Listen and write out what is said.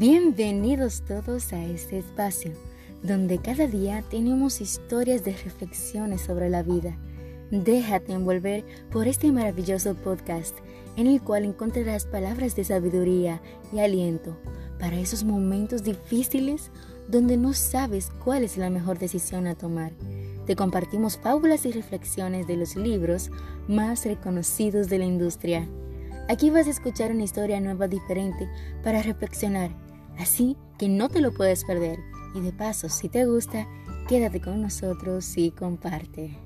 Bienvenidos todos a este espacio, donde cada día tenemos historias de reflexiones sobre la vida. Déjate envolver por este maravilloso podcast, en el cual encontrarás palabras de sabiduría y aliento para esos momentos difíciles donde no sabes cuál es la mejor decisión a tomar. Te compartimos fábulas y reflexiones de los libros más reconocidos de la industria. Aquí vas a escuchar una historia nueva diferente para reflexionar, así que no te lo puedes perder. Y de paso, si te gusta, quédate con nosotros y comparte.